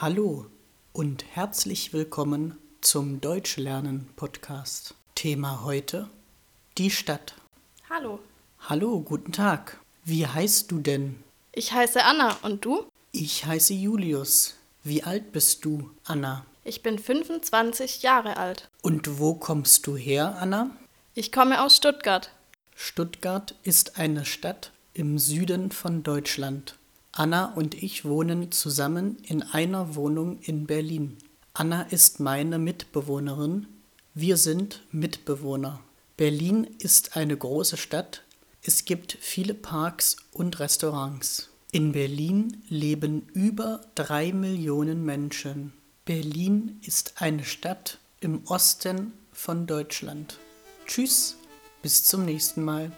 Hallo und herzlich willkommen zum Deutschlernen Podcast. Thema heute die Stadt. Hallo, Hallo, guten Tag. Wie heißt du denn? ich heiße Anna und du? Ich heiße Julius. Wie alt bist du, Anna? Ich bin 25 Jahre alt. Und wo kommst du her, Anna? Ich komme aus Stuttgart. Stuttgart ist eine Stadt im Süden von Deutschland. Anna und ich wohnen zusammen in einer Wohnung in Berlin. Anna ist meine Mitbewohnerin. Wir sind Mitbewohner. Berlin ist eine große Stadt. Es gibt viele Parks und Restaurants. In Berlin leben über drei Millionen Menschen. Berlin ist eine Stadt im Osten von Deutschland. Tschüss, bis zum nächsten Mal.